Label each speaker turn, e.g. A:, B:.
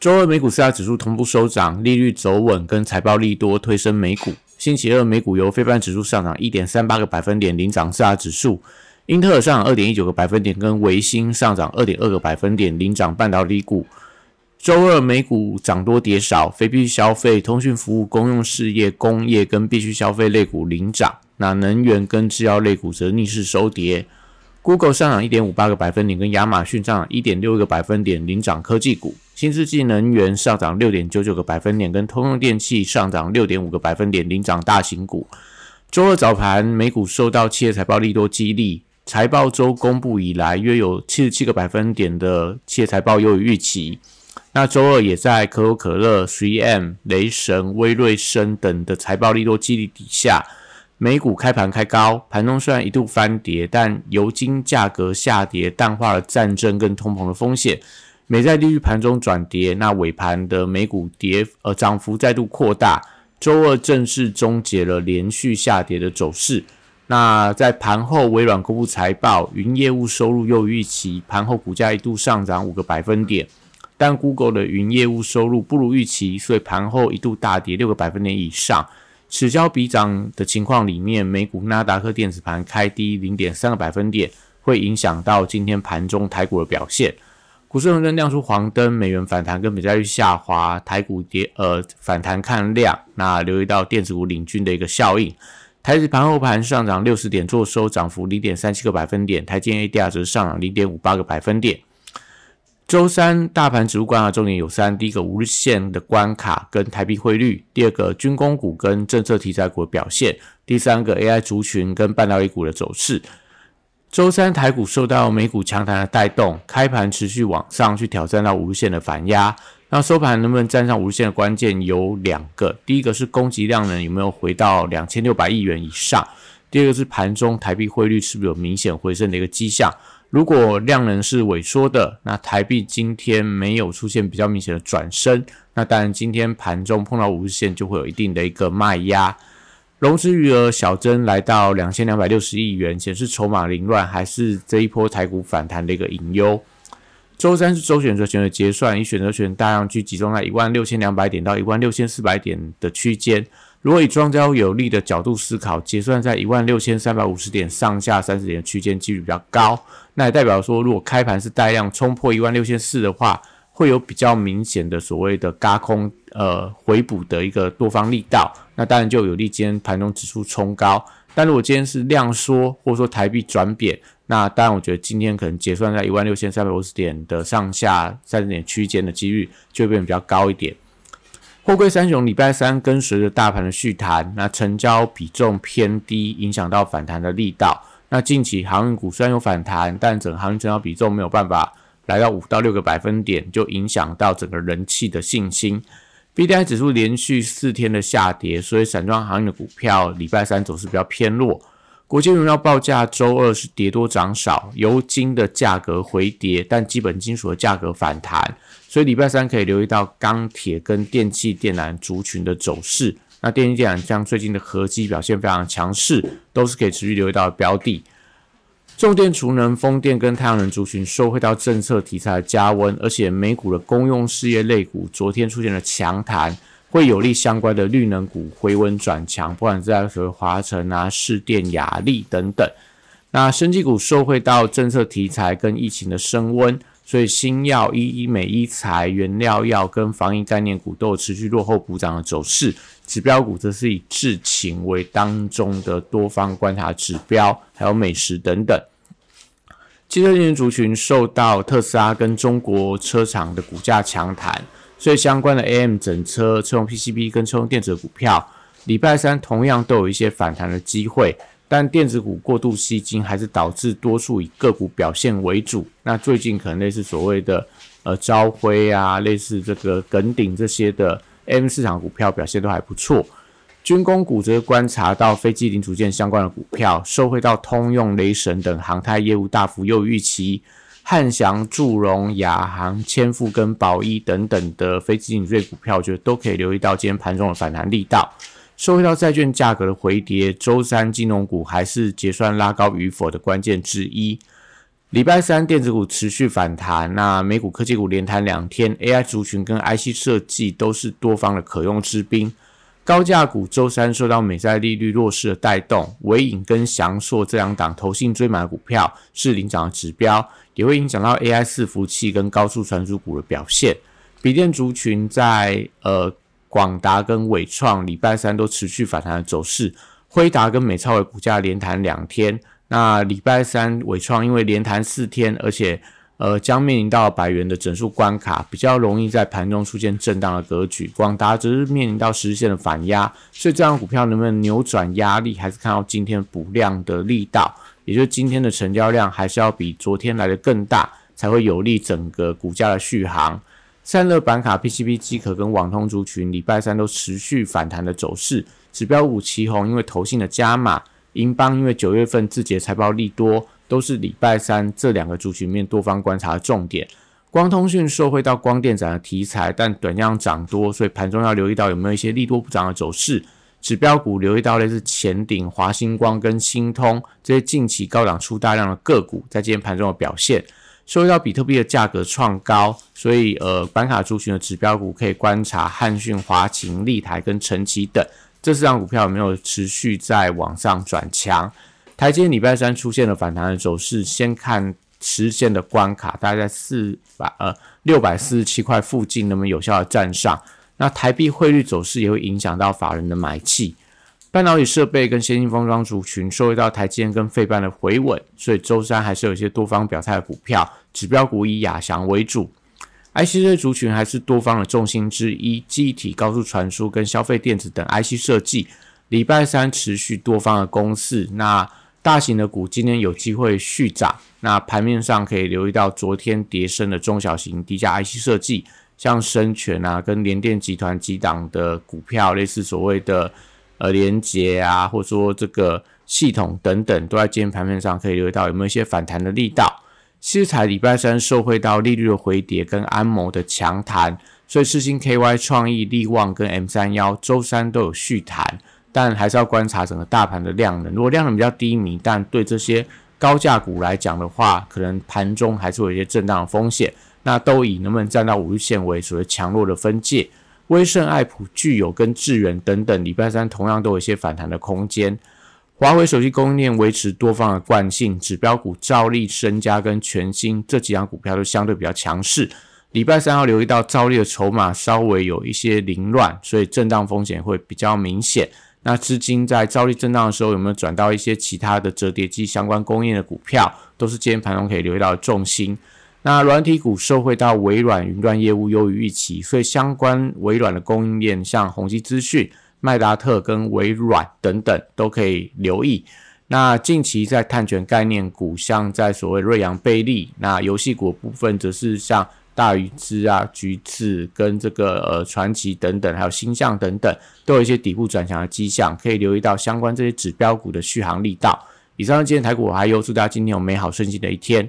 A: 周二美股四大指数同步收涨，利率走稳，跟财报利多推升美股。星期二美股由非半指数上涨一点三八个百分点领涨四大指数，英特尔上涨二点一九个百分点，跟维新上涨二点二个百分点领涨半导体股。周二美股涨多跌少，非必需消费、通讯服务、公用事业、工业跟必需消费类股领涨，那能源跟制药类股则逆势收跌。Google 上涨一点五八个百分点，跟亚马逊上涨一点六个百分点领涨科技股。新世纪能源上涨六点九九个百分点，跟通用电气上涨六点五个百分点，领涨大型股。周二早盘，美股受到企业财报利多激励，财报周公布以来，约有七十七个百分点的企业财报优于预期。那周二也在可口可乐、3M、雷神、威瑞生等的财报利多激励底下，美股开盘开高，盘中虽然一度翻跌，但油金价格下跌，淡化了战争跟通膨的风险。美债利率盘中转跌，那尾盘的美股跌呃涨幅再度扩大，周二正式终结了连续下跌的走势。那在盘后，微软公布财报，云业务收入又预期，盘后股价一度上涨五个百分点。但 Google 的云业务收入不如预期，所以盘后一度大跌六个百分点以上。此消彼长的情况里面，美股纳达克电子盘开低零点三个百分点，会影响到今天盘中台股的表现。股市红灯亮出黄灯，美元反弹跟美债率下滑，台股跌呃反弹看量，那留意到电子股领军的一个效应。台指盘后盘上涨六十点，做收涨幅零点三七个百分点，台积 ADR 则上涨零点五八个百分点。周三大盘指数观察重点有三：第一个五日线的关卡跟台币汇率；第二个军工股跟政策题材股的表现；第三个 AI 族群跟半导体股的走势。周三台股受到美股强弹的带动，开盘持续往上去挑战到五日线的反压。那收盘能不能站上五日线的关键有两个：第一个是供给量能有没有回到两千六百亿元以上；第二个是盘中台币汇率是不是有明显回升的一个迹象。如果量能是萎缩的，那台币今天没有出现比较明显的转升，那当然今天盘中碰到五日线就会有一定的一个卖压。融资余额小增来到两千两百六十亿元，显示筹码凌乱，还是这一波台股反弹的一个隐忧。周三是周选择权的结算，以选择权大量去集中在一万六千两百点到一万六千四百点的区间。如果以庄家有利的角度思考，结算在一万六千三百五十点上下三十点的区间几率比较高，那也代表说，如果开盘是带量冲破一万六千四的话。会有比较明显的所谓的嘎空呃回补的一个多方力道，那当然就有利今天盘中指数冲高。但如果今天是量缩或者说台币转贬，那当然我觉得今天可能结算在一万六千三百五十点的上下三十点区间的几率就会变得比较高一点。货柜三雄礼拜三跟随着大盘的续弹，那成交比重偏低，影响到反弹的力道。那近期航运股虽然有反弹，但整航运成交比重没有办法。来到五到六个百分点，就影响到整个人气的信心。B D I 指数连续四天的下跌，所以散装行业的股票礼拜三走势比较偏弱。国际原料报价周二是跌多涨少，油金的价格回跌，但基本金属的价格反弹，所以礼拜三可以留意到钢铁跟电气电缆族群的走势。那电气电缆像最近的合基表现非常强势，都是可以持续留意到的标的。重电、储能、风电跟太阳能族群受惠到政策题材的加温，而且美股的公用事业类股昨天出现了强弹，会有利相关的绿能股回温转强，不管在所谓华晨啊、市电、雅力等等。那生技股受惠到政策题材跟疫情的升温，所以新药、医医美、医材、原料药跟防疫概念股都有持续落后补涨的走势。指标股则是以智勤为当中的多方观察指标，还有美食等等。汽车电族群受到特斯拉跟中国车厂的股价强弹，所以相关的 AM 整车、车用 PCB 跟车用电子股票，礼拜三同样都有一些反弹的机会。但电子股过度吸金，还是导致多数以个股表现为主。那最近可能类似所谓的呃朝晖啊，类似这个耿鼎这些的。，M 市场股票表现都还不错。军工股则观察到飞机零组件相关的股票，受惠到通用、雷神等航太业务大幅优于预期。汉翔、祝融、亚航、千富跟宝一等等的飞机零组件股票，我觉得都可以留意到今天盘中的反弹力道。受惠到债券价格的回跌，周三金融股还是结算拉高与否的关键之一。礼拜三电子股持续反弹，那美股科技股连弹两天，AI 族群跟 IC 设计都是多方的可用之兵。高价股周三受到美债利率弱势的带动，伟影跟翔硕这两档投信追买股票是领涨的指标，也会影响到 AI 伺服器跟高速传输股的表现。笔电族群在呃广达跟伟创礼拜三都持续反弹的走势，辉达跟美超伟股价连弹两天。那礼拜三伟创因为连弹四天，而且。呃，将面临到百元的整数关卡，比较容易在盘中出现震荡的格局。广达只是面临到实线的反压，所以这张股票能不能扭转压力，还是看到今天补量的力道，也就是今天的成交量还是要比昨天来的更大，才会有利整个股价的续航。散热板卡、PCB 机壳跟网通族群，礼拜三都持续反弹的走势，指标股旗红，因为投信的加码，银邦因为九月份字节财报利多。都是礼拜三这两个族群面多方观察的重点。光通讯受惠到光电展的题材，但短量涨多，所以盘中要留意到有没有一些利多不涨的走势。指标股留意到类似前顶、华星光跟星通这些近期高档出大量的个股，在今天盘中的表现。受到比特币的价格创高，所以呃，板卡族群的指标股可以观察汉讯、华擎、立台跟晨奇等这四张股票有没有持续在往上转强。台积礼拜三出现了反弹的走势，先看实线的关卡，大概在四百呃六百四十七块附近，能不能有效的站上？那台币汇率走势也会影响到法人的买气。半导体设备跟先进封装族群受到台积电跟费半的回稳，所以周三还是有一些多方表态的股票，指标股以亚翔为主。IC 这族群还是多方的重心之一，记忆体、高速传输跟消费电子等 IC 设计，礼拜三持续多方的攻势。那大型的股今天有机会续涨，那盘面上可以留意到昨天跌升的中小型低价 IC 设计，像深全啊，跟联电集团几档的股票，类似所谓的呃联捷啊，或者说这个系统等等，都在今天盘面上可以留意到有没有一些反弹的力道。西彩礼拜三受惠到利率的回跌跟安谋的强弹，所以四星 KY 创意力旺跟 M 三幺周三都有续弹。但还是要观察整个大盘的量能。如果量能比较低迷，但对这些高价股来讲的话，可能盘中还是有一些震荡的风险。那都以能不能站到五日线为所谓强弱的分界。威盛、爱普、具有跟智远等等，礼拜三同样都有一些反弹的空间。华为手机供应链维持多方的惯性，指标股兆利、身家跟全新这几张股票都相对比较强势。礼拜三要留意到兆利的筹码稍微有一些凌乱，所以震荡风险会比较明显。那资金在照例震荡的时候，有没有转到一些其他的折叠机相关供应的股票，都是今天盘中可以留意到的重心。那软体股受惠到微软云端业务优于预期，所以相关微软的供应链，像宏基资讯、麦达特跟微软等等，都可以留意。那近期在探权概念股，像在所谓瑞阳贝利，那游戏股部分则是像。大鱼之啊，橘子跟这个呃传奇等等，还有星象等等，都有一些底部转强的迹象，可以留意到相关这些指标股的续航力道。以上是今天台股，还有祝大家今天有美好顺心的一天。